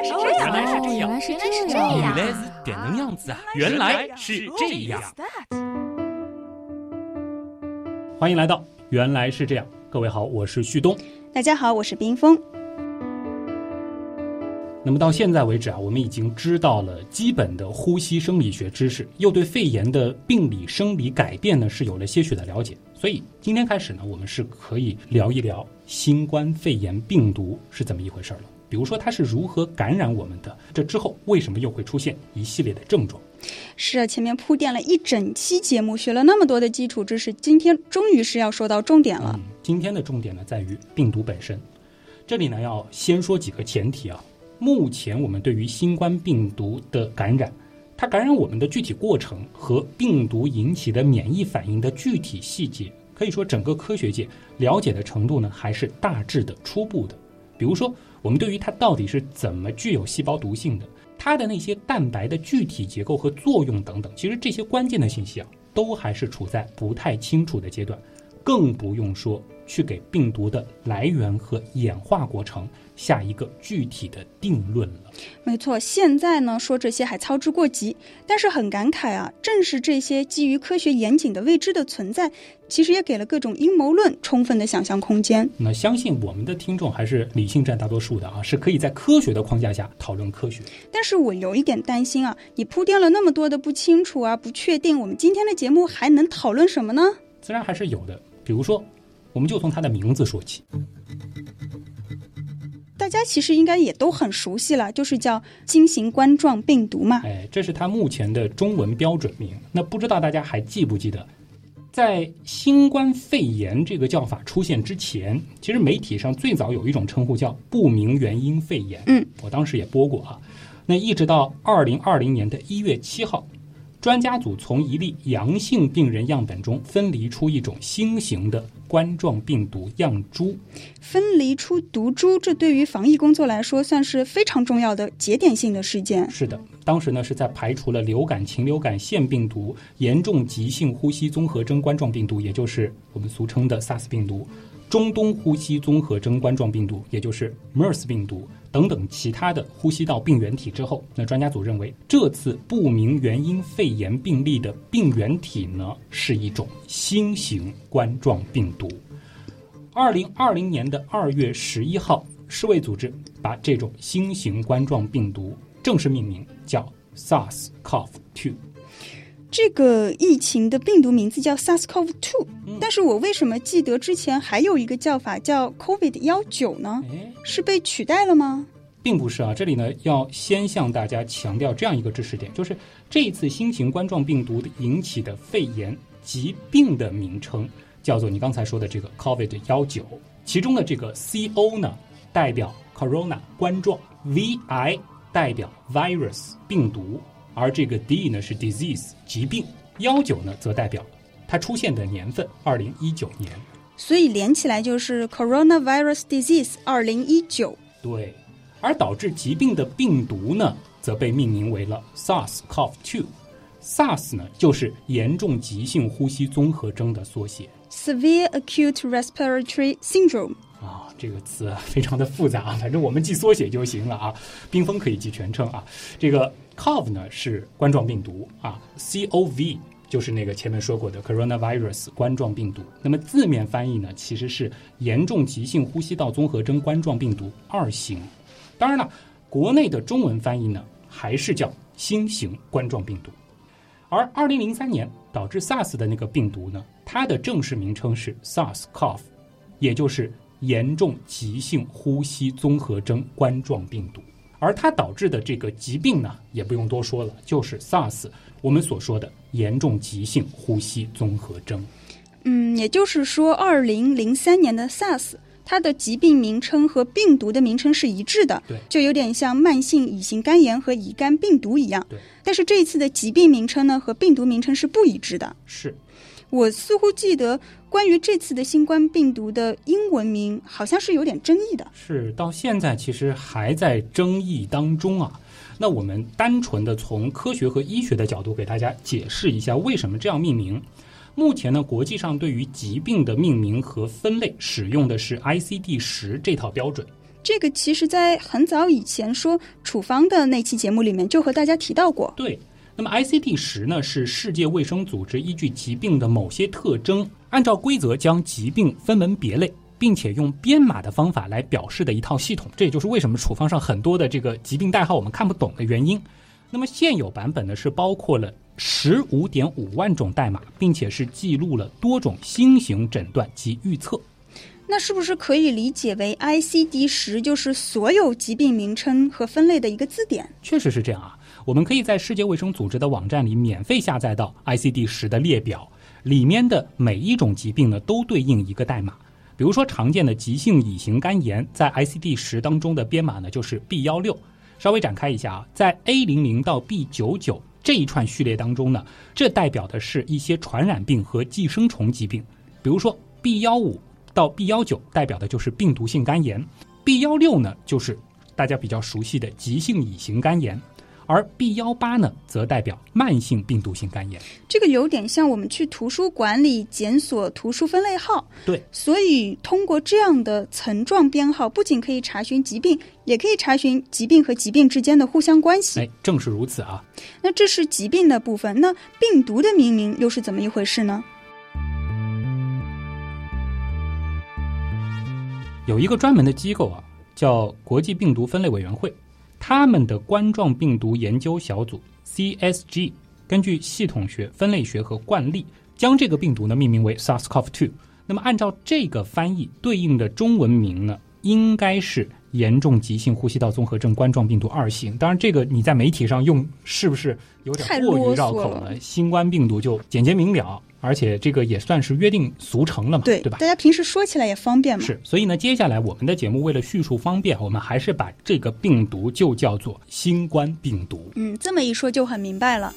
来是这样，原来是这样，原来是这样，原来是这样子啊！原来是这样。欢迎来到《原来是这样》，各位好，我是旭东。大家好，我是冰峰。那么到现在为止啊，我们已经知道了基本的呼吸生理学知识，又对肺炎的病理生理改变呢是有了些许的了解。所以今天开始呢，我们是可以聊一聊新冠肺炎病毒是怎么一回事了。比如说它是如何感染我们的，这之后为什么又会出现一系列的症状？是啊，前面铺垫了一整期节目，学了那么多的基础知识，今天终于是要说到重点了。嗯，今天的重点呢在于病毒本身。这里呢要先说几个前提啊。目前我们对于新冠病毒的感染，它感染我们的具体过程和病毒引起的免疫反应的具体细节，可以说整个科学界了解的程度呢还是大致的、初步的。比如说，我们对于它到底是怎么具有细胞毒性的，它的那些蛋白的具体结构和作用等等，其实这些关键的信息啊，都还是处在不太清楚的阶段，更不用说。去给病毒的来源和演化过程下一个具体的定论了。没错，现在呢说这些还操之过急，但是很感慨啊，正是这些基于科学严谨的未知的存在，其实也给了各种阴谋论充分的想象空间。那相信我们的听众还是理性占大多数的啊，是可以在科学的框架下讨论科学。但是我有一点担心啊，你铺垫了那么多的不清楚啊、不确定，我们今天的节目还能讨论什么呢？自然还是有的，比如说。我们就从它的名字说起，大家其实应该也都很熟悉了，就是叫新型冠状病毒嘛。哎，这是它目前的中文标准名。那不知道大家还记不记得，在新冠肺炎这个叫法出现之前，其实媒体上最早有一种称呼叫不明原因肺炎。嗯，我当时也播过啊。那一直到二零二零年的一月七号。专家组从一例阳性病人样本中分离出一种新型的冠状病毒样株，分离出毒株，这对于防疫工作来说算是非常重要的节点性的事件。是的，当时呢是在排除了流感、禽流感腺病毒、严重急性呼吸综合征冠状病毒，也就是我们俗称的 SARS 病毒。中东呼吸综合征冠状病毒，也就是 MERS 病毒等等其他的呼吸道病原体之后，那专家组认为，这次不明原因肺炎病例的病原体呢，是一种新型冠状病毒。二零二零年的二月十一号，世卫组织把这种新型冠状病毒正式命名叫 SARS-CoV-2。这个疫情的病毒名字叫 SARS-CoV-2，但是我为什么记得之前还有一个叫法叫 COVID 幺九呢？是被取代了吗？并不是啊，这里呢要先向大家强调这样一个知识点，就是这一次新型冠状病毒引起的肺炎疾病的名称叫做你刚才说的这个 COVID 幺九，其中的这个 C O 呢代表 Corona 冠状，V I 代表 Virus 病毒。而这个 D 呢是 disease 疾病，幺九呢则代表它出现的年份二零一九年，所以连起来就是 coronavirus disease 二零一九。对，而导致疾病的病毒呢，则被命名为了 SARS-CoV-2。SARS 呢就是严重急性呼吸综合征的缩写，Severe Acute Respiratory Syndrome。啊，这个词非常的复杂啊，反正我们记缩写就行了啊。冰封可以记全称啊。这个 COV 呢是冠状病毒啊，COV 就是那个前面说过的 coronavirus 冠状病毒。那么字面翻译呢，其实是严重急性呼吸道综合征冠状病毒二型。当然了，国内的中文翻译呢还是叫新型冠状病毒。而2003年导致 SARS 的那个病毒呢，它的正式名称是 SARS-CoV，也就是。严重急性呼吸综合征冠状病毒，而它导致的这个疾病呢，也不用多说了，就是 SARS，我们所说的严重急性呼吸综合征。嗯，也就是说，二零零三年的 SARS，它的疾病名称和病毒的名称是一致的，对，就有点像慢性乙型肝炎和乙肝病毒一样。对，但是这一次的疾病名称呢，和病毒名称是不一致的。是。我似乎记得关于这次的新冠病毒的英文名，好像是有点争议的。是，到现在其实还在争议当中啊。那我们单纯的从科学和医学的角度给大家解释一下为什么这样命名。目前呢，国际上对于疾病的命名和分类使用的是 ICD 十这套标准。这个其实，在很早以前说处方的那期节目里面就和大家提到过。对，那么 ICD 十呢是世界卫生组织依据疾病的某些特征，按照规则将疾病分门别类，并且用编码的方法来表示的一套系统。这也就是为什么处方上很多的这个疾病代号我们看不懂的原因。那么现有版本呢是包括了十五点五万种代码，并且是记录了多种新型诊断及预测。那是不是可以理解为 ICD 十就是所有疾病名称和分类的一个字典？确实是这样啊。我们可以在世界卫生组织的网站里免费下载到 ICD 十的列表，里面的每一种疾病呢都对应一个代码。比如说常见的急性乙型肝炎，在 ICD 十当中的编码呢就是 B 幺六。稍微展开一下啊，在 A 零零到 B 九九这一串序列当中呢，这代表的是一些传染病和寄生虫疾病，比如说 B 幺五。到 B 幺九代表的就是病毒性肝炎，B 幺六呢就是大家比较熟悉的急性乙型肝炎，而 B 幺八呢则代表慢性病毒性肝炎。这个有点像我们去图书馆里检索图书分类号。对，所以通过这样的层状编号，不仅可以查询疾病，也可以查询疾病和疾病之间的互相关系。哎，正是如此啊。那这是疾病的部分，那病毒的命名又是怎么一回事呢？有一个专门的机构啊，叫国际病毒分类委员会，他们的冠状病毒研究小组 CSG 根据系统学、分类学和惯例，将这个病毒呢命名为 SARS-CoV-2。那么按照这个翻译，对应的中文名呢，应该是严重急性呼吸道综合症冠状病毒二型。当然，这个你在媒体上用是不是有点过于绕口了？新冠病毒就简洁明了。而且这个也算是约定俗成了嘛，对对吧？大家平时说起来也方便嘛。是，所以呢，接下来我们的节目为了叙述方便，我们还是把这个病毒就叫做新冠病毒。嗯，这么一说就很明白了。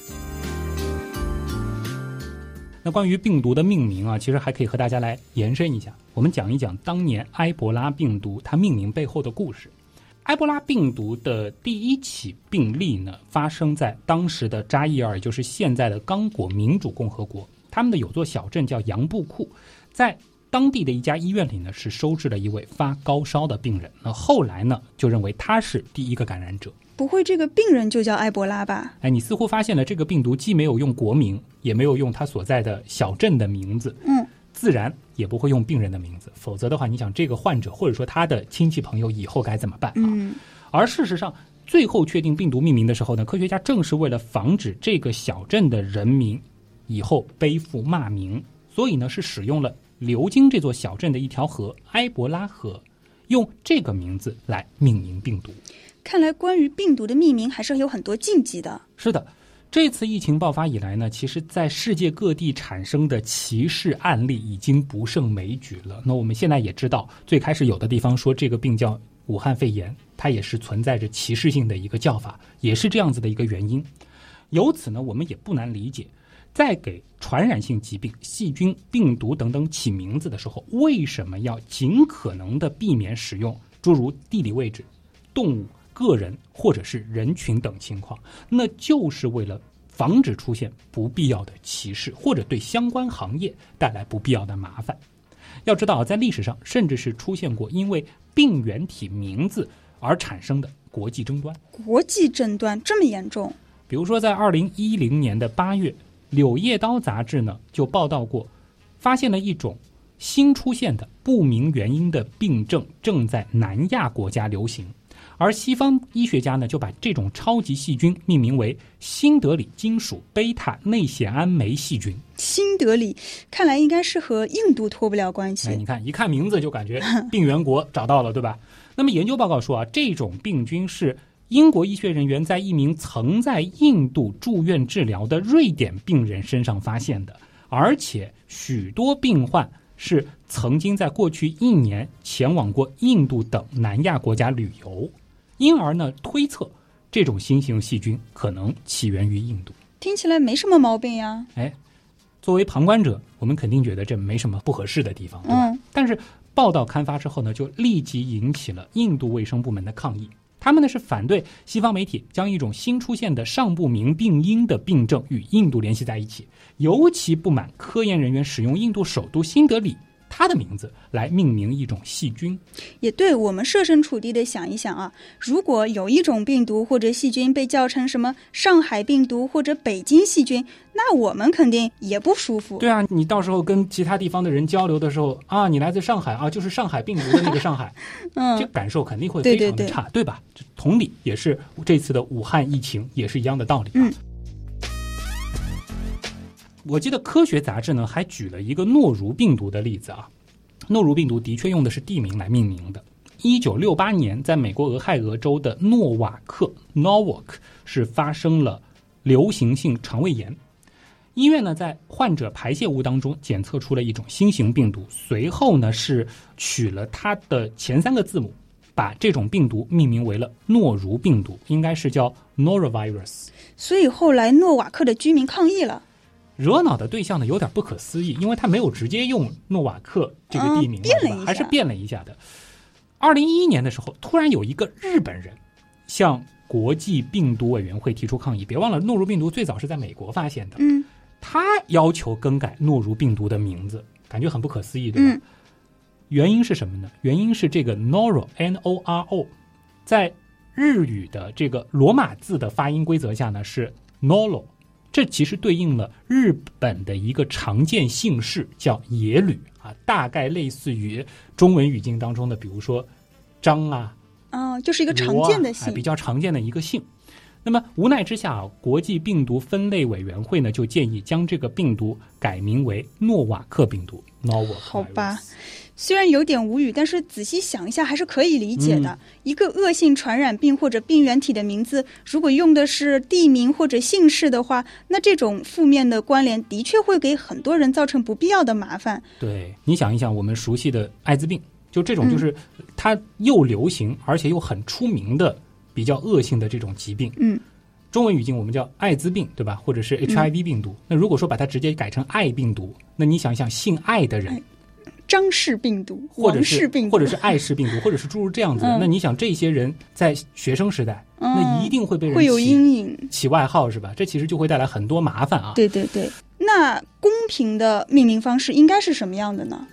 那关于病毒的命名啊，其实还可以和大家来延伸一下，我们讲一讲当年埃博拉病毒它命名背后的故事。埃博拉病毒的第一起病例呢，发生在当时的扎伊尔，也就是现在的刚果民主共和国。他们的有座小镇叫杨布库，在当地的一家医院里呢，是收治了一位发高烧的病人。那后来呢，就认为他是第一个感染者。不会，这个病人就叫埃博拉吧？哎，你似乎发现了这个病毒既没有用国名，也没有用他所在的小镇的名字，嗯，自然也不会用病人的名字。否则的话，你想这个患者或者说他的亲戚朋友以后该怎么办啊？嗯。而事实上，最后确定病毒命名的时候呢，科学家正是为了防止这个小镇的人民。以后背负骂名，所以呢是使用了流经这座小镇的一条河——埃博拉河，用这个名字来命名病毒。看来关于病毒的命名还是有很多禁忌的。是的，这次疫情爆发以来呢，其实在世界各地产生的歧视案例已经不胜枚举了。那我们现在也知道，最开始有的地方说这个病叫武汉肺炎，它也是存在着歧视性的一个叫法，也是这样子的一个原因。由此呢，我们也不难理解。在给传染性疾病、细菌、病毒等等起名字的时候，为什么要尽可能的避免使用诸如地理位置、动物、个人或者是人群等情况？那就是为了防止出现不必要的歧视，或者对相关行业带来不必要的麻烦。要知道，在历史上甚至是出现过因为病原体名字而产生的国际争端。国际争端这么严重？比如说，在二零一零年的八月。《柳叶刀》杂志呢就报道过，发现了一种新出现的不明原因的病症正在南亚国家流行，而西方医学家呢就把这种超级细菌命名为新德里金属贝塔内酰胺酶细菌。新德里看来应该是和印度脱不了关系。哎，你看，一看名字就感觉病原国找到了，对吧？那么研究报告说啊，这种病菌是。英国医学人员在一名曾在印度住院治疗的瑞典病人身上发现的，而且许多病患是曾经在过去一年前往过印度等南亚国家旅游，因而呢推测这种新型细菌可能起源于印度。听起来没什么毛病呀。哎，作为旁观者，我们肯定觉得这没什么不合适的地方，对吧？但是报道刊发之后呢，就立即引起了印度卫生部门的抗议。他们呢是反对西方媒体将一种新出现的尚不明病因的病症与印度联系在一起，尤其不满科研人员使用印度首都新德里它的名字来命名一种细菌。也对我们设身处地的想一想啊，如果有一种病毒或者细菌被叫成什么上海病毒或者北京细菌，那我们肯定也不舒服。对啊，你到时候跟其他地方的人交流的时候啊，你来自上海啊，就是上海病毒的那个上海，嗯，这感受肯定会非常的差，对吧？同理，也是这次的武汉疫情也是一样的道理、啊。嗯我记得科学杂志呢还举了一个诺如病毒的例子啊，诺如病毒的确用的是地名来命名的。一九六八年，在美国俄亥俄州的诺瓦克 （Norwalk） 是发生了流行性肠胃炎。医院呢，在患者排泄物当中检测出了一种新型病毒，随后呢是取了它的前三个字母，把这种病毒命名为了诺如病毒，应该是叫 norovirus。所以后来诺瓦克的居民抗议了。惹恼的对象呢有点不可思议，因为他没有直接用诺瓦克这个地名，嗯变了对吧还是变了一下的。二零一一年的时候，突然有一个日本人向国际病毒委员会提出抗议。别忘了，诺如病毒最早是在美国发现的，嗯他要求更改诺如病毒的名字，感觉很不可思议，对吧？嗯原因是什么呢？原因是这个 noro n o r o，在日语的这个罗马字的发音规则下呢是 noro，这其实对应了日本的一个常见姓氏叫野吕啊，大概类似于中文语境当中的，比如说张啊，啊，就是一个常见的姓哎比。较常见的一个姓。那么无奈之下啊，国际病毒分类委员会呢就建议将这个病毒改名为诺瓦克病毒 （Novel）。好吧，虽然有点无语，但是仔细想一下还是可以理解的。嗯一个恶性传染病或者病原体的名字，如果用的是地名或者姓氏的话，那这种负面的关联的确会给很多人造成不必要的麻烦。对，你想一想，我们熟悉的艾滋病，就这种嗯就是它又流行而且又很出名的比较恶性的这种疾病。嗯，中文语境我们叫艾滋病，对吧？或者是 HIV 病毒。那如果说把它直接改成艾病毒，那你想想，姓爱的人哎，张氏病毒、或者是王氏病毒，或者是艾氏病毒，或者是诸如这样子的，嗯那你想这些人在学生时代，那一定会被人会有阴影。起外号是吧？这其实就会带来很多麻烦啊。对对对，那公平的命名方式应该是什么样的呢？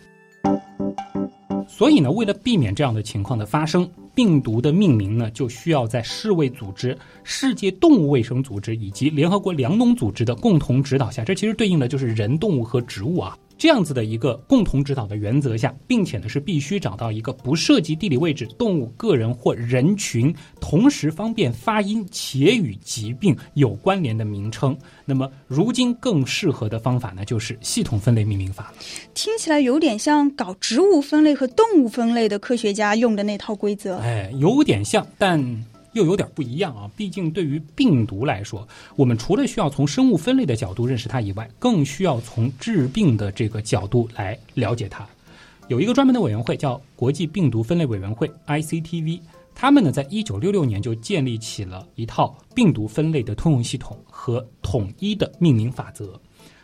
所以呢，为了避免这样的情况的发生，病毒的命名呢，就需要在世卫组织、世界动物卫生组织以及联合国粮农组织的共同指导下，这其实对应的就是人、动物和植物啊。这样子的一个共同指导的原则下，并且呢是必须找到一个不涉及地理位置、动物、个人或人群，同时方便发音且与疾病有关联的名称。那么，如今更适合的方法呢，就是系统分类命名法了。听起来有点像搞植物分类和动物分类的科学家用的那套规则。哎，有点像，但又有点不一样啊。毕竟对于病毒来说，我们除了需要从生物分类的角度认识它以外，更需要从致病的这个角度来了解它。有一个专门的委员会叫国际病毒分类委员会 （ICTV），他们呢在一九六六年就建立起了一套病毒分类的通用系统和统一的命名法则。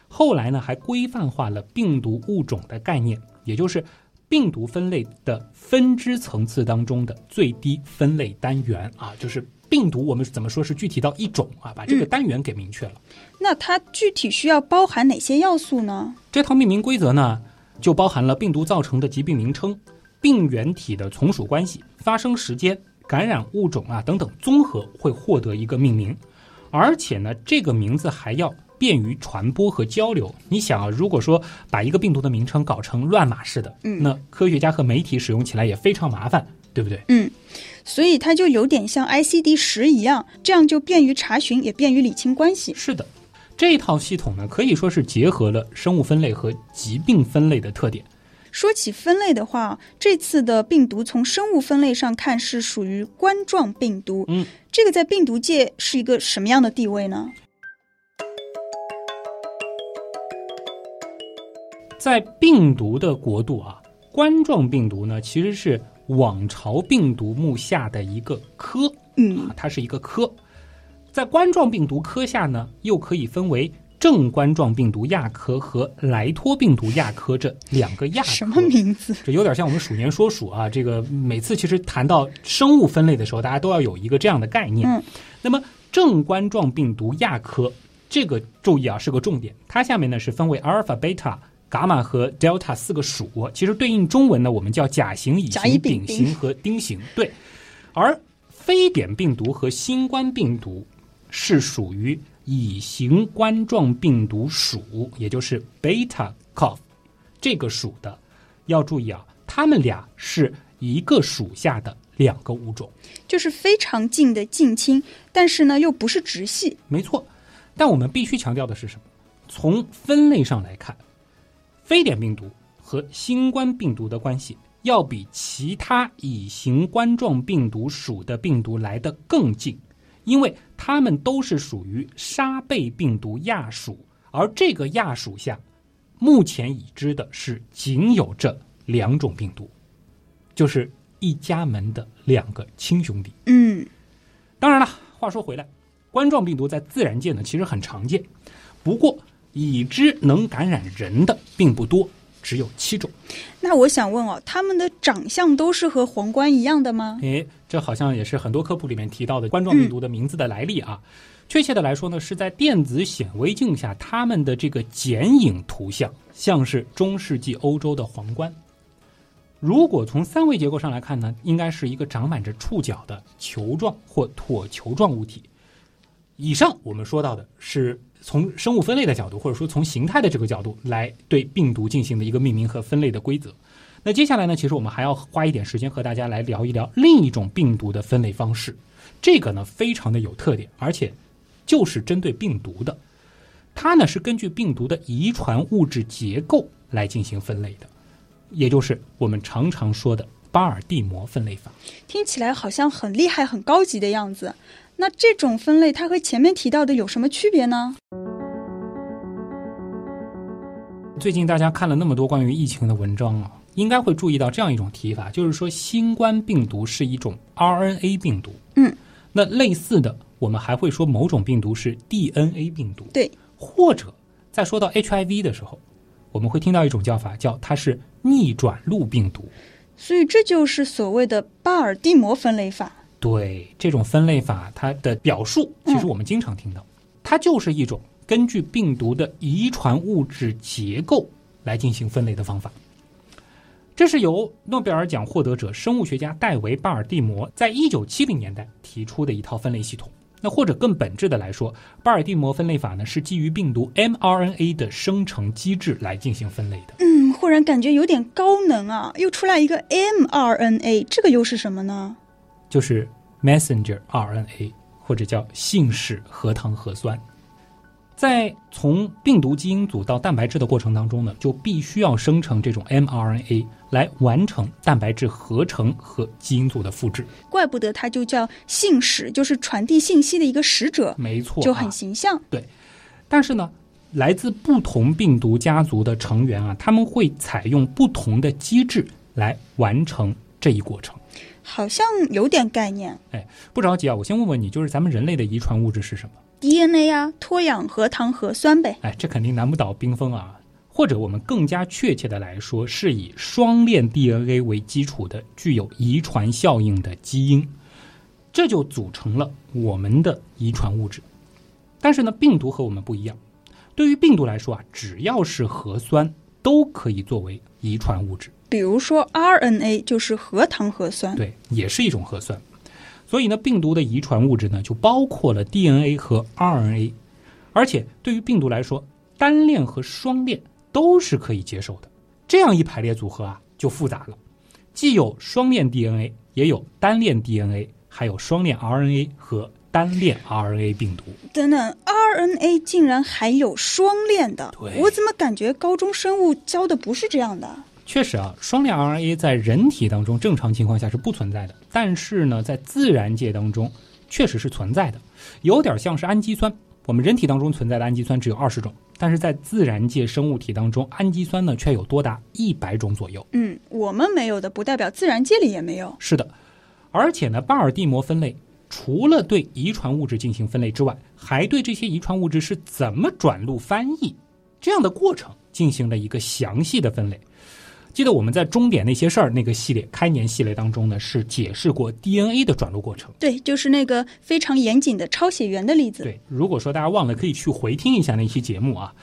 后来呢，还规范化了病毒物种的概念，也就是病毒分类的分支层次当中的最低分类单元啊，就是病毒我们怎么说是具体到一种啊，把这个单元给明确了。那它具体需要包含哪些要素呢？这套命名规则呢，就包含了病毒造成的疾病名称、病原体的从属关系、发生时间、感染物种啊等等，综合会获得一个命名。而且呢，这个名字还要便于传播和交流。你想啊，如果说把一个病毒的名称搞成乱码式的，嗯那科学家和媒体使用起来也非常麻烦，对不对？嗯，所以它就有点像 ICD 十一样，这样就便于查询，也便于理清关系。是的，这套系统呢，可以说是结合了生物分类和疾病分类的特点。说起分类的话，这次的病毒从生物分类上看是属于冠状病毒。嗯，这个在病毒界是一个什么样的地位呢？在病毒的国度啊，冠状病毒呢其实是网巢病毒目下的一个科嗯啊，它是一个科。在冠状病毒科下呢，又可以分为正冠状病毒亚科和莱托病毒亚科这两个亚科。什么名字？这有点像我们鼠年说鼠啊，这个每次其实谈到生物分类的时候，大家都要有一个这样的概念。嗯，那么正冠状病毒亚科这个注意啊是个重点，它下面呢是分为阿尔法、贝塔、伽马和 delta 四个属，其实对应中文呢，我们叫甲型、乙型、丙丙型和丁型。对，而非典病毒和新冠病毒是属于乙型冠状病毒属，也就是 beta cough 这个属的。要注意啊，它们俩是一个属下的两个物种。就是非常近的近亲，但是呢又不是直系。没错，但我们必须强调的是什么？从分类上来看，非典病毒和新冠病毒的关系要比其他乙型冠状病毒属的病毒来得更近，因为它们都是属于沙贝病毒亚属，而这个亚属下，目前已知的是仅有这两种病毒，就是一家门的两个亲兄弟。嗯，当然了，话说回来，冠状病毒在自然界呢其实很常见，不过已知能感染人的并不多，只有七种。那我想问哦，他们的长相都是和皇冠一样的吗？诶，这好像也是很多科普里面提到的冠状病毒的名字的来历啊。确切的来说呢，是在电子显微镜下，它们的这个剪影图像像是中世纪欧洲的皇冠。如果从三维结构上来看呢，应该是一个长满着触角的球状或椭球状物体。以上我们说到的是从生物分类的角度，或者说从形态的这个角度来对病毒进行的一个命名和分类的规则。那接下来呢，其实我们还要花一点时间和大家来聊一聊另一种病毒的分类方式。这个呢非常的有特点，而且就是针对病毒的。它呢是根据病毒的遗传物质结构来进行分类的，也就是我们常常说的巴尔的摩分类法。听起来好像很厉害、很高级的样子。那这种分类它和前面提到的有什么区别呢？最近大家看了那么多关于疫情的文章啊，应该会注意到这样一种提法，就是说新冠病毒是一种 RNA 病毒。嗯，那类似的，我们还会说某种病毒是 DNA 病毒。对，或者在说到 HIV 的时候，我们会听到一种叫法，叫它是逆转录病毒。所以这就是所谓的巴尔的摩分类法。对这种分类法，它的表述其实我们经常听到，它就是一种根据病毒的遗传物质结构来进行分类的方法。这是由诺贝尔奖获得者生物学家戴维·巴尔的摩在一九七零年代提出的一套分类系统。那或者更本质的来说，巴尔的摩分类法呢是基于病毒 mRNA 的生成机制来进行分类的。嗯，忽然感觉有点高能啊！又出来一个 mRNA，这个又是什么呢？就是 messenger RNA，或者叫信使核糖核酸。在从病毒基因组到蛋白质的过程当中呢，就必须要生成这种 mRNA 来完成蛋白质合成和基因组的复制。怪不得它就叫信使，就是传递信息的一个使者，没错，就很形象。对但是呢，来自不同病毒家族的成员啊，他们会采用不同的机制来完成这一过程。好像有点概念。哎，不着急啊，我先问问你，就是咱们人类的遗传物质是什么？DNA 啊，脱氧核糖核酸呗。哎，这肯定难不倒冰封啊。或者我们更加确切的来说，是以双链 DNA 为基础的具有遗传效应的基因，这就组成了我们的遗传物质。但是呢，病毒和我们不一样，对于病毒来说啊，只要是核酸都可以作为遗传物质。比如说 RNA 就是核糖核酸。对，也是一种核酸。所以呢，病毒的遗传物质呢，就包括了 DNA 和 RNA，而且对于病毒来说，单链和双链都是可以接受的。这样一排列组合啊，就复杂了，既有双链 DNA，也有单链 DNA，还有双链 RNA 和单链 RNA 病毒。等等，RNA 竟然还有双链的，我怎么感觉高中生物教的不是这样的？确实啊，双链 RNA 在人体当中正常情况下是不存在的，但是呢，在自然界当中确实是存在的，有点像是氨基酸。我们人体当中存在的氨基酸只有二十种，但是在自然界生物体当中，氨基酸呢却有多达一百种左右。嗯，我们没有的，不代表自然界里也没有。是的，而且呢，巴尔的摩分类除了对遗传物质进行分类之外，还对这些遗传物质是怎么转录翻译这样的过程进行了一个详细的分类。记得我们在终点那些事儿那个系列开年系列当中呢，是解释过 DNA 的转录过程。对，就是那个非常严谨的抄写员的例子。对，如果说大家忘了，可以去回听一下那期节目啊。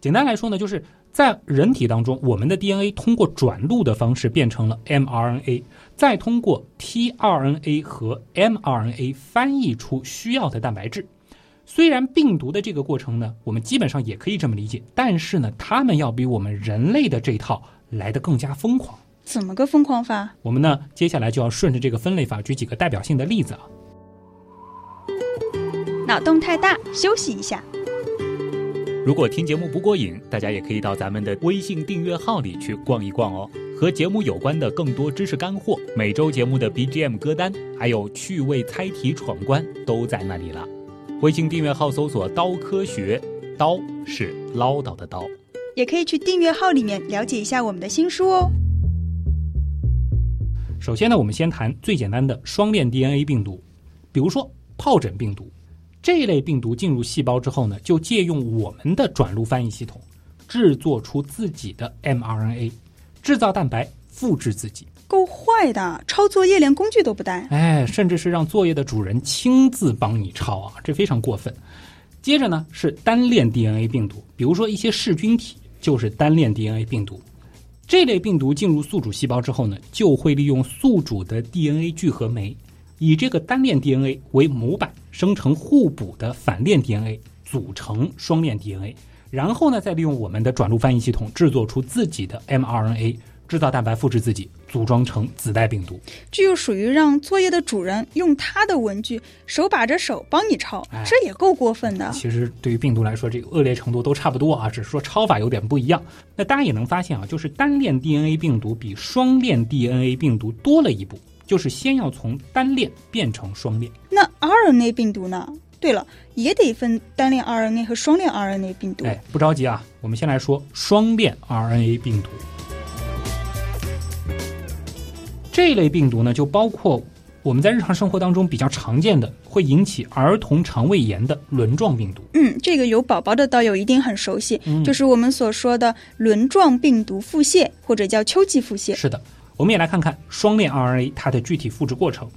简单来说呢，就是在人体当中，我们的 DNA 通过转录的方式变成了 mRNA，再通过 tRNA 和 mRNA 翻译出需要的蛋白质。虽然病毒的这个过程呢，我们基本上也可以这么理解，但是呢，它们要比我们人类的这套来得更加疯狂。怎么个疯狂法？我们呢，接下来就要顺着这个分类法举几个代表性的例子啊。脑洞太大，休息一下。如果听节目不过瘾，大家也可以到咱们的微信订阅号里去逛一逛哦。和节目有关的更多知识干货，每周节目的 BGM 歌单，还有趣味猜题闯关，都在那里了。微信订阅号搜索“刀科学”，刀是唠叨的刀。也可以去订阅号里面了解一下我们的新书哦。首先呢，我们先谈最简单的双链 DNA 病毒，比如说疱疹病毒。这类病毒进入细胞之后呢，就借用我们的转录翻译系统，制作出自己的 mRNA，制造蛋白，复制自己。够坏的，抄作业连工具都不带。哎，甚至是让作业的主人亲自帮你抄啊，这非常过分。接着呢是单链 DNA 病毒，比如说一些噬菌体就是单链 DNA 病毒。这类病毒进入宿主细胞之后呢，就会利用宿主的 DNA 聚合酶。以这个单链 DNA 为模板，生成互补的反链 DNA，组成双链 DNA，然后呢，再利用我们的转录翻译系统制作出自己的 mRNA，制造蛋白，复制自己，组装成子代病毒。这又属于让作业的主人用他的文具手把着手帮你抄，这也够过分的。其实对于病毒来说，这个恶劣程度都差不多啊，只是说抄法有点不一样。那大家也能发现啊，就是单链 DNA 病毒比双链 DNA 病毒多了一步。就是先要从单链变成双链。那 RNA 病毒呢？对了，也得分单链 RNA 和双链 RNA 病毒。哎，不着急啊，我们先来说双链 RNA 病毒。这类病毒呢，就包括我们在日常生活当中比较常见的，会引起儿童肠胃炎的轮状病毒。嗯，这个有宝宝的道友一定很熟悉，就是我们所说的轮状病毒腹泻，或者叫秋季腹泻。是的。我们也来看看双链 RNA 它的具体复制过程，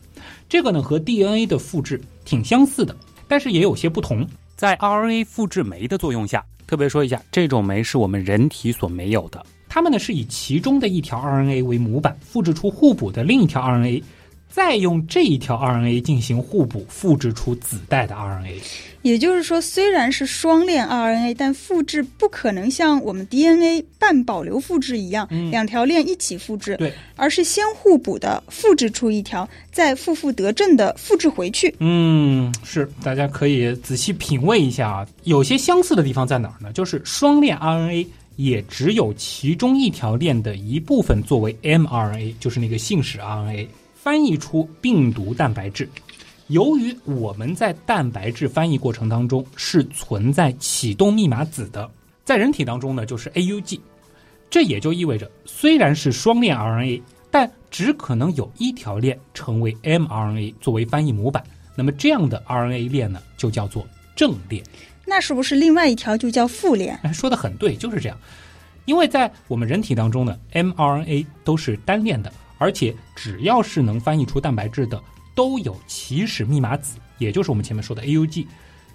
这个呢和 DNA 的复制挺相似的，但是也有些不同。在 RNA 复制酶的作用下，特别说一下，这种酶是我们人体所没有的。它们呢是以其中的一条 RNA 为模板，复制出互补的另一条 RNA。再用这一条 RNA 进行互补，复制出子代的 RNA。也就是说，虽然是双链 RNA，但复制不可能像我们 DNA 半保留复制一样，两条链一起复制。对，而是先互补的复制出一条，再负负得正的复制回去。嗯，是，大家可以仔细品味一下啊。有些相似的地方在哪儿呢？就是双链 RNA 也只有其中一条链的一部分作为 mRNA，就是那个信使 RNA。翻译出病毒蛋白质，由于我们在蛋白质翻译过程当中是存在启动密码子的，在人体当中呢就是 AUG，这也就意味着虽然是双链 RNA，但只可能有一条链成为 mRNA 作为翻译模板，那么这样的 RNA 链呢就叫做正链。那是不是另外一条就叫负链？哎，说的很对，就是这样，因为在我们人体当中呢，mRNA 都是单链的。而且只要是能翻译出蛋白质的，都有起始密码子，也就是我们前面说的 AUG。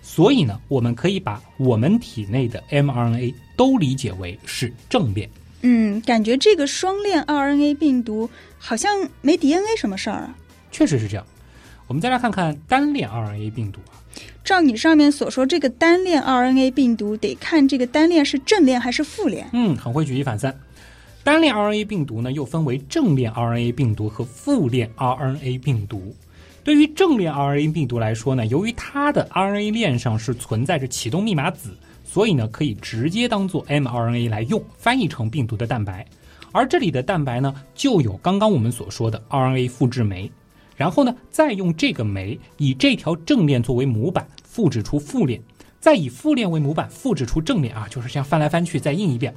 所以呢，我们可以把我们体内的 mRNA 都理解为是正链。嗯，感觉这个双链 RNA 病毒好像没 DNA 什么事儿啊。确实是这样。我们再来看看单链 RNA 病毒啊。照你上面所说，这个单链 RNA 病毒得看这个单链是正链还是负链。嗯，很会举一反三。单链 RNA 病毒呢，又分为正链 RNA 病毒和负链 RNA 病毒。对于正链 RNA 病毒来说呢，由于它的 RNA 链上是存在着启动密码子，所以呢，可以直接当做 mRNA 来用，翻译成病毒的蛋白。而这里的蛋白呢，就有刚刚我们所说的 RNA 复制酶，然后呢，再用这个酶以这条正链作为模板，复制出负链，再以负链为模板复制出正链啊，就是这样翻来翻去，再印一遍。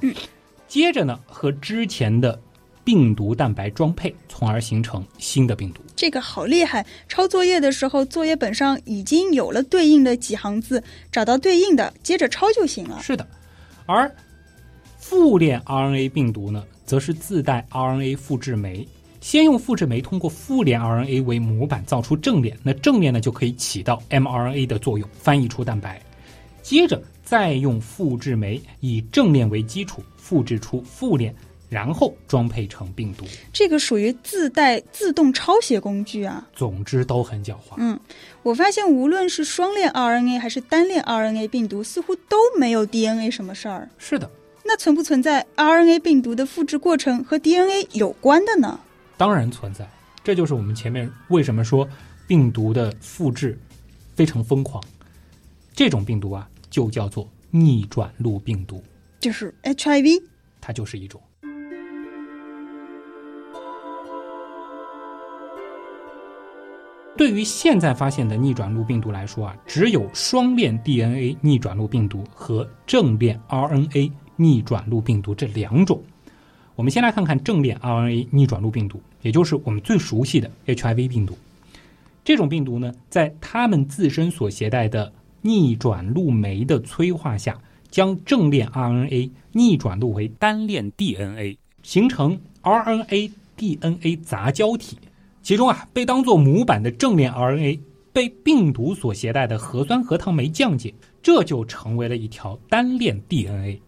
接着呢，和之前的病毒蛋白装配，从而形成新的病毒。这个好厉害！抄作业的时候，作业本上已经有了对应的几行字，找到对应的，接着抄就行了。是的，而负链 RNA 病毒呢，则是自带 RNA 复制酶，先用复制酶通过复联 RNA 为模板造出正链，那正链呢就可以起到 mRNA 的作用，翻译出蛋白。接着。再用复制酶以正链为基础复制出负链，然后装配成病毒。这个属于自带自动抄写工具啊。总之都很狡猾。嗯，我发现无论是双链 RNA 还是单链 RNA 病毒，似乎都没有 DNA 什么事儿。是的，那存不存在 RNA 病毒的复制过程和 DNA 有关的呢？当然存在。这就是我们前面为什么说病毒的复制非常疯狂。这种病毒啊，就叫做逆转录病毒，就是 HIV。它就是一种。对于现在发现的逆转录病毒来说啊，只有双链 DNA 逆转录病毒和正链 RNA 逆转录病毒这两种。我们先来看看正链 RNA 逆转录病毒，也就是我们最熟悉的 HIV 病毒。这种病毒呢，在它们自身所携带的逆转录酶的催化下，将正链 RNA 逆转录为单链 DNA，形成 RNA DNA 杂交体。其中啊，被当作模板的正链 RNA 被病毒所携带的核酸核糖酶降解，这就成为了一条单链 DNA。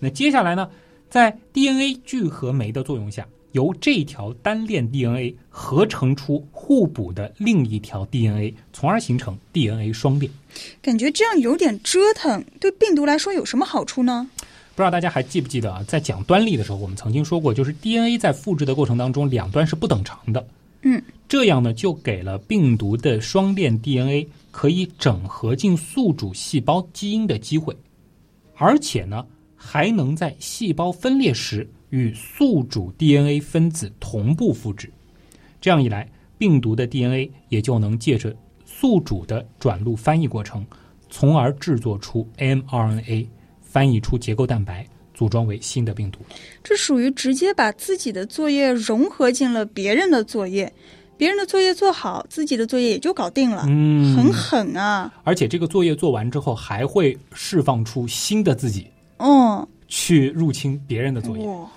那接下来呢，在 DNA 聚合酶的作用下，由这条单链 DNA 合成出互补的另一条 DNA，从而形成 DNA 双链。感觉这样有点折腾，对病毒来说有什么好处呢？不知道大家还记不记得啊，在讲端粒的时候，我们曾经说过，就是 DNA 在复制的过程当中，两端是不等长的。嗯，这样呢，就给了病毒的双链 DNA 可以整合进宿主细胞基因的机会，而且呢，还能在细胞分裂时与宿主 DNA 分子同步复制。这样一来，病毒的 DNA 也就能借着宿主的转录翻译过程，从而制作出 mRNA，翻译出结构蛋白。组装为新的病毒，这属于直接把自己的作业融合进了别人的作业，别人的作业做好，自己的作业也就搞定了。嗯，很狠啊！而且这个作业做完之后，还会释放出新的自己，嗯，去入侵别人的作业。哇，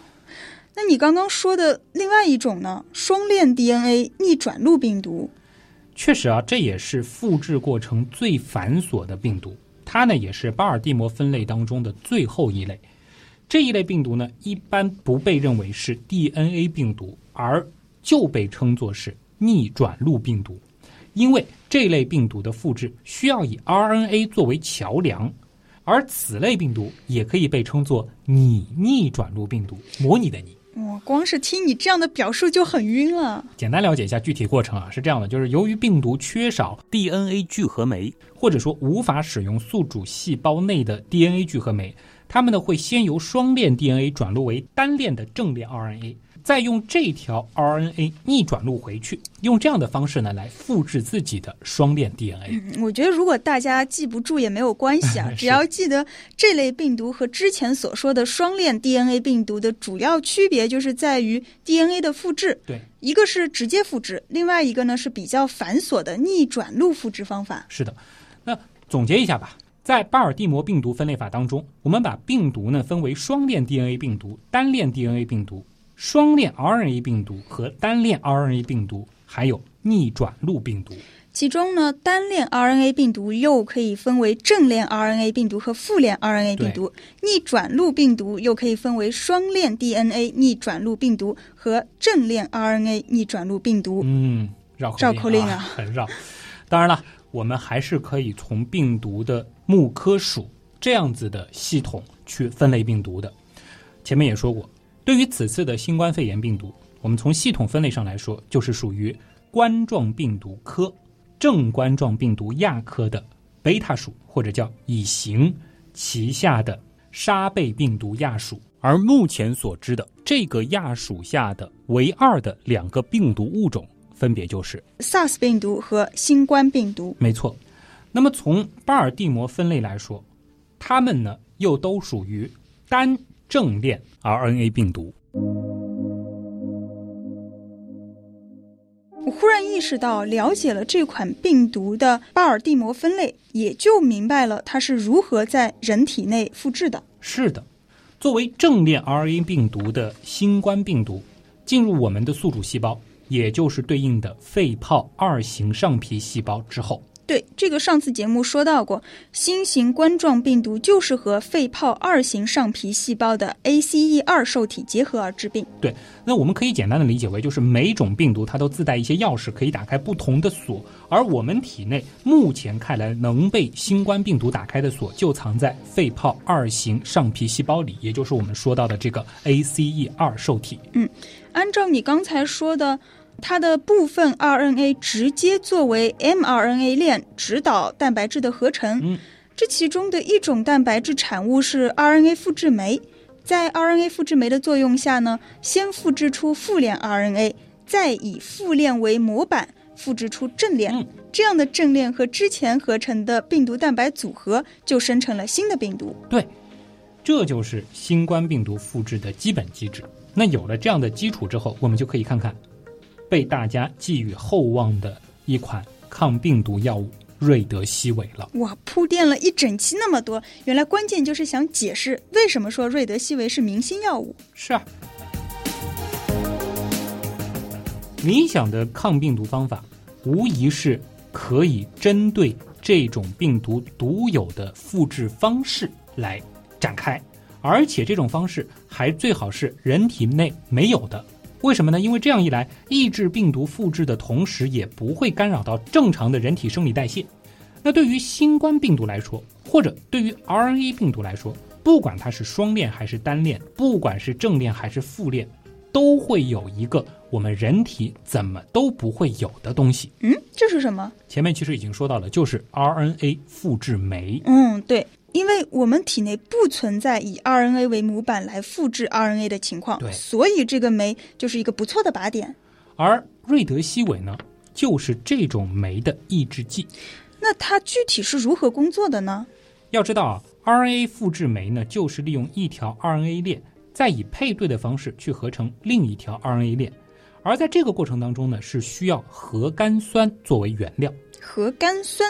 那你刚刚说的另外一种呢？双链 DNA 逆转录病毒，确实啊，这也是复制过程最繁琐的病毒，它呢也是巴尔的摩分类当中的最后一类。这一类病毒呢，一般不被认为是 DNA 病毒，而就被称作是逆转录病毒，因为这类病毒的复制需要以 RNA 作为桥梁，而此类病毒也可以被称作拟逆转录病毒，模拟的拟。我光是听你这样的表述就很晕了。简单了解一下具体过程啊，是这样的，就是由于病毒缺少 DNA 聚合酶，或者说无法使用宿主细胞内的 DNA 聚合酶。它们呢会先由双链 DNA 转录为单链的正链 RNA，再用这条 RNA 逆转录回去，用这样的方式呢来复制自己的双链 DNA。嗯，我觉得如果大家记不住也没有关系啊，只要记得这类病毒和之前所说的双链 DNA 病毒的主要区别就是在于 DNA 的复制，对，一个是直接复制，另外一个呢是比较繁琐的逆转录复制方法。是的，那总结一下吧。在巴尔的摩病毒分类法当中，我们把病毒呢分为双链 DNA 病毒、单链 DNA 病毒、双链 RNA 病毒和单链 RNA 病毒，还有逆转录病毒。其中呢，单链 RNA 病毒又可以分为正链 RNA 病毒和负链 RNA 病毒，逆转录病毒又可以分为双链 DNA 逆转录病毒和正链 RNA 逆转录病毒。嗯，绕绕口令啊，很绕。当然了。我们还是可以从病毒的木科属这样子的系统去分类病毒的。前面也说过，对于此次的新冠肺炎病毒，我们从系统分类上来说，就是属于冠状病毒科正冠状病毒亚科的贝塔属，或者叫乙型旗下的沙贝病毒亚属。而目前所知的这个亚属下的唯二的两个病毒物种。分别就是 SARS 病毒和新冠病毒。没错，那么从巴尔的摩分类来说，它们呢又都属于单正链 RNA 病毒。我忽然意识到，了解了这款病毒的巴尔的摩分类，也就明白了它是如何在人体内复制的。是的，作为正链 RNA 病毒的新冠病毒，进入我们的宿主细胞。也就是对应的肺泡二型上皮细胞之后，对，这个上次节目说到过，新型冠状病毒就是和肺泡二型上皮细胞的 ACE2 受体结合而致病。对，那我们可以简单的理解为，就是每种病毒它都自带一些钥匙，可以打开不同的锁。而我们体内目前看来能被新冠病毒打开的锁，就藏在肺泡二型上皮细胞里，也就是我们说到的这个 ACE2 受体。嗯，按照你刚才说的。它的部分 RNA 直接作为 mRNA 链指导蛋白质的合成。嗯，这其中的一种蛋白质产物是 RNA 复制酶，在 RNA 复制酶的作用下呢，先复制出负链 RNA，再以负链为模板复制出正链。嗯，这样的正链和之前合成的病毒蛋白组合，就生成了新的病毒。对，这就是新冠病毒复制的基本机制。那有了这样的基础之后，我们就可以看看。被大家寄予厚望的一款抗病毒药物瑞德西韦了。哇，铺垫了一整期那么多，原来关键就是想解释为什么说瑞德西韦是明星药物。是啊，理想的抗病毒方法无疑是可以针对这种病毒独有的复制方式来展开，而且这种方式还最好是人体内没有的。为什么呢？因为这样一来，抑制病毒复制的同时，也不会干扰到正常的人体生理代谢。那对于新冠病毒来说，或者对于 RNA 病毒来说，不管它是双链还是单链，不管是正链还是负链，都会有一个我们人体怎么都不会有的东西。嗯，这是什么？前面其实已经说到了，就是 RNA 复制酶。嗯，对。因为我们体内不存在以 RNA 为模板来复制 RNA 的情况，对，所以这个酶就是一个不错的靶点。而瑞德西韦呢，就是这种酶的抑制剂。那它具体是如何工作的呢？要知道啊，RNA 复制酶呢，就是利用一条 RNA 链，再以配对的方式去合成另一条 RNA 链，而在这个过程当中呢，是需要核苷酸作为原料。核苷酸。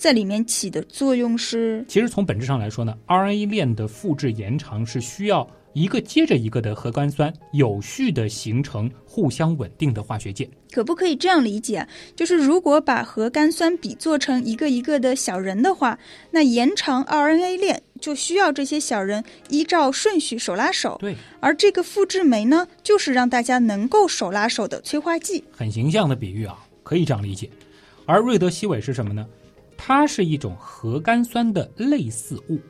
在里面起的作用是，其实从本质上来说呢，RNA 链的复制延长是需要一个接着一个的核苷酸有序的形成互相稳定的化学键。可不可以这样理解？就是如果把核苷酸比作成一个一个的小人的话，那延长 RNA 链就需要这些小人依照顺序手拉手。对，而这个复制酶呢，就是让大家能够手拉手的催化剂。很形象的比喻啊，可以这样理解。而瑞德西韦是什么呢？它是一种核苷酸的类似物。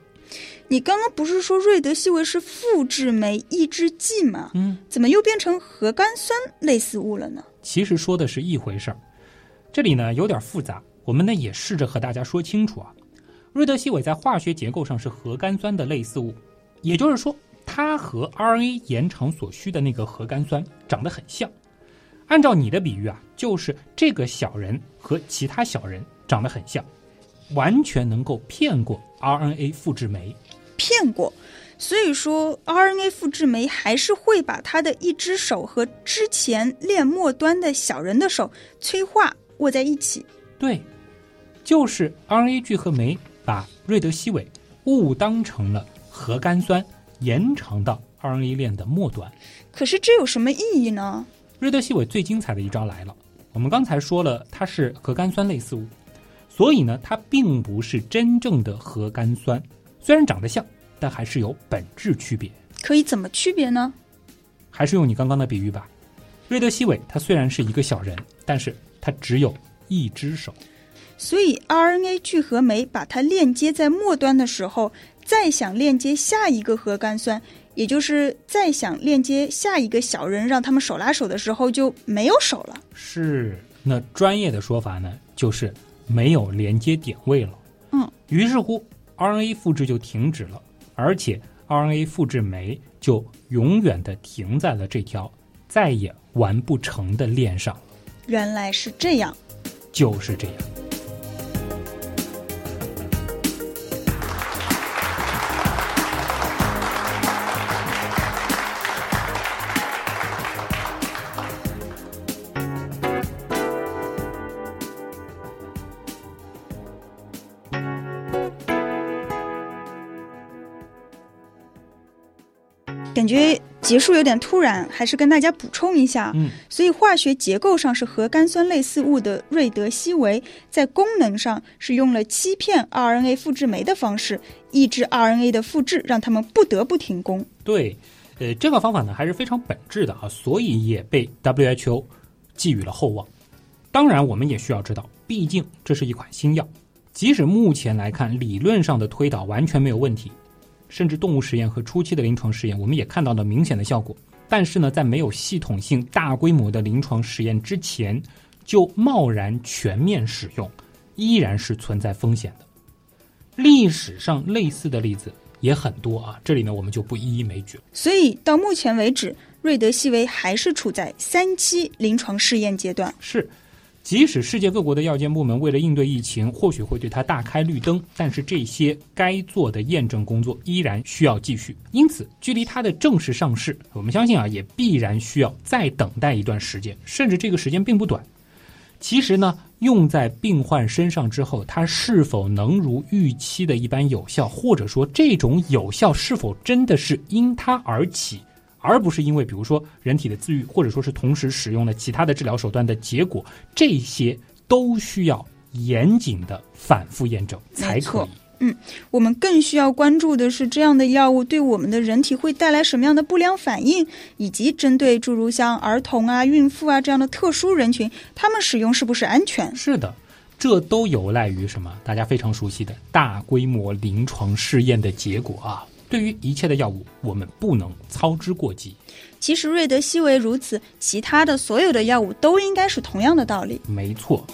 你刚刚不是说瑞德西韦是复制酶抑制剂吗？嗯，怎么又变成核苷酸类似物了呢？其实说的是一回事儿，这里呢有点复杂，我们呢也试着和大家说清楚啊。瑞德西韦在化学结构上是核苷酸的类似物，也就是说，它和 RNA 延长所需的那个核苷酸长得很像。按照你的比喻啊，就是这个小人和其他小人长得很像。完全能够骗过 RNA 复制酶，骗过，所以说 RNA 复制酶还是会把它的一只手和之前链末端的小人的手催化握在一起。对，就是 RNA 聚合酶把瑞德西韦误当成了核苷酸，延长到 RNA 链的末端。可是这有什么意义呢？瑞德西韦最精彩的一招来了，我们刚才说了，它是核苷酸类似物。所以呢，它并不是真正的核苷酸，虽然长得像，但还是有本质区别。可以怎么区别呢？还是用你刚刚的比喻吧。瑞德西韦它虽然是一个小人，但是它只有一只手。所以 RNA 聚合酶把它链接在末端的时候，再想链接下一个核苷酸，也就是再想链接下一个小人，让他们手拉手的时候就没有手了。是，那专业的说法呢，就是。没有连接点位了，嗯，于是乎，RNA 复制就停止了，而且 RNA 复制酶就永远的停在了这条再也完不成的链上。原来是这样，就是这样。感觉结束有点突然，还是跟大家补充一下。嗯，所以化学结构上是核苷酸类似物的瑞德西韦，在功能上是用了欺骗 RNA 复制酶的方式，抑制 RNA 的复制，让他们不得不停工。对，呃，这个方法呢还是非常本质的啊，所以也被 WHO 寄予了厚望。当然，我们也需要知道，毕竟这是一款新药，即使目前来看理论上的推导完全没有问题，甚至动物实验和初期的临床试验，我们也看到了明显的效果。但是呢，在没有系统性、大规模的临床实验之前，就贸然全面使用，依然是存在风险的。历史上类似的例子也很多啊，这里呢我们就不一一枚举了。所以到目前为止，瑞德西韦还是处在三期临床试验阶段。是，即使世界各国的药监部门为了应对疫情，或许会对它大开绿灯，但是这些该做的验证工作依然需要继续。因此，距离它的正式上市，我们相信啊，也必然需要再等待一段时间，甚至这个时间并不短。其实呢，用在病患身上之后，它是否能如预期的一般有效，或者说这种有效是否真的是因它而起，而不是因为比如说人体的自愈，或者说是同时使用了其他的治疗手段的结果，这些都需要严谨的反复验证才可以。嗯。我们更需要关注的是，这样的药物对我们的人体会带来什么样的不良反应，以及针对诸如像儿童啊、孕妇啊这样的特殊人群，他们使用是不是安全？是的，这都有赖于什么？大家非常熟悉的大规模临床试验的结果啊。对于一切的药物，我们不能操之过急。其实瑞德西韦如此，其他的所有的药物都应该是同样的道理。没错。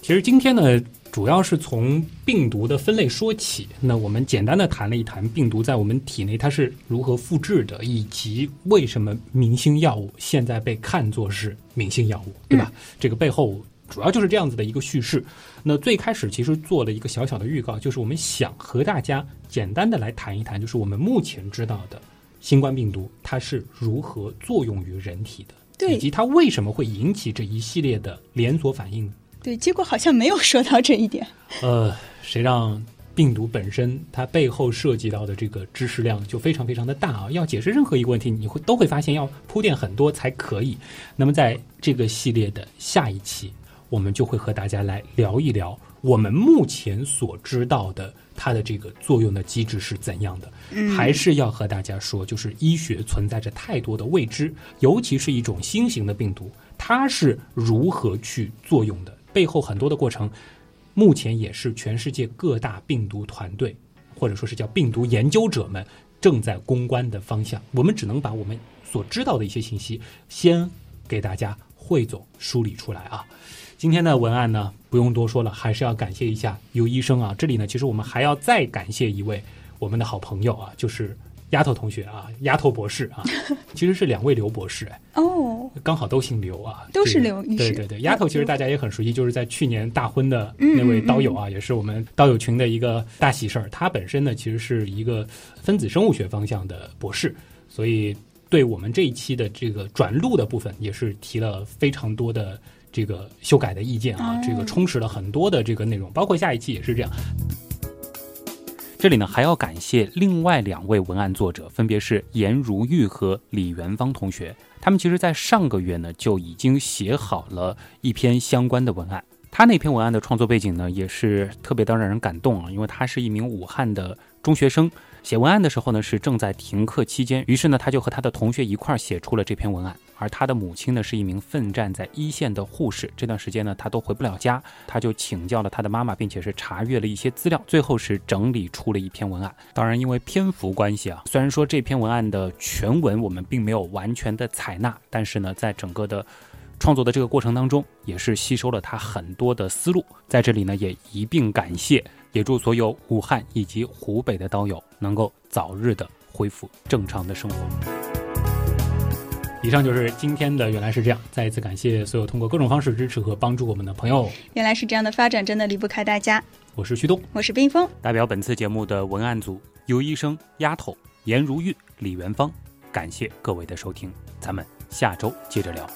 其实今天呢，主要是从病毒的分类说起。那我们简单的谈了一谈病毒在我们体内它是如何复制的，以及为什么明星药物现在被看作是明星药物，对吧？这个背后主要就是这样子的一个叙事。那最开始其实做了一个小小的预告，就是我们想和大家简单的来谈一谈，就是我们目前知道的新冠病毒它是如何作用于人体的，对以及它为什么会引起这一系列的连锁反应。对，结果好像没有说到这一点。呃，谁让病毒本身它背后涉及到的这个知识量就非常非常的大啊！要解释任何一个问题，你会都会发现要铺垫很多才可以。那么在这个系列的下一期，我们就会和大家来聊一聊我们目前所知道的它的这个作用的机制是怎样的。还是要和大家说，就是医学存在着太多的未知，尤其是一种新型的病毒，它是如何去作用的，背后很多的过程。目前也是全世界各大病毒团队，或者说是叫病毒研究者们正在攻关的方向。我们只能把我们所知道的一些信息，先给大家汇总梳理出来啊。今天的文案呢，不用多说了，还是要感谢一下尤医生啊。这里呢，其实我们还要再感谢一位我们的好朋友啊，就是丫头同学啊，丫头博士啊，其实是两位刘博士哎。哦，刚好都姓刘啊，都是刘医师对对对，丫头其实大家也很熟悉，就是在去年大婚的嗯那位刀友啊，也是我们刀友群的一个大喜事儿。他本身呢，其实是一个分子生物学方向的博士，所以对我们这一期的这个转录的部分，也是提了非常多的这个修改的意见啊，哦这个充实了很多的这个内容，包括下一期也是这样。这里呢，还要感谢另外两位文案作者，分别是颜如玉和李元芳同学。他们其实，在上个月呢就已经写好了一篇相关的文案。他那篇文案的创作背景呢，也是特别的让人感动啊，因为他是一名武汉的中学生，写文案的时候呢是正在停课期间，于是呢他就和他的同学一块儿写出了这篇文案。而他的母亲呢是一名奋战在一线的护士，这段时间呢他都回不了家，他就请教了他的妈妈，并且是查阅了一些资料，最后是整理出了一篇文案。当然，因为篇幅关系啊，虽然说这篇文案的全文我们并没有完全的采纳，但是呢，在整个的创作的这个过程当中，也是吸收了他很多的思路。在这里呢，也一并感谢，也祝所有武汉以及湖北的刀友能够早日的恢复正常的生活。以上就是今天的原来是这样，再一次感谢所有通过各种方式支持和帮助我们的朋友。原来是这样的发展，真的离不开大家。我是旭东，我是冰峰，代表本次节目的文案组尤医生、丫头、颜如玉、李元芳，感谢各位的收听，咱们下周接着聊。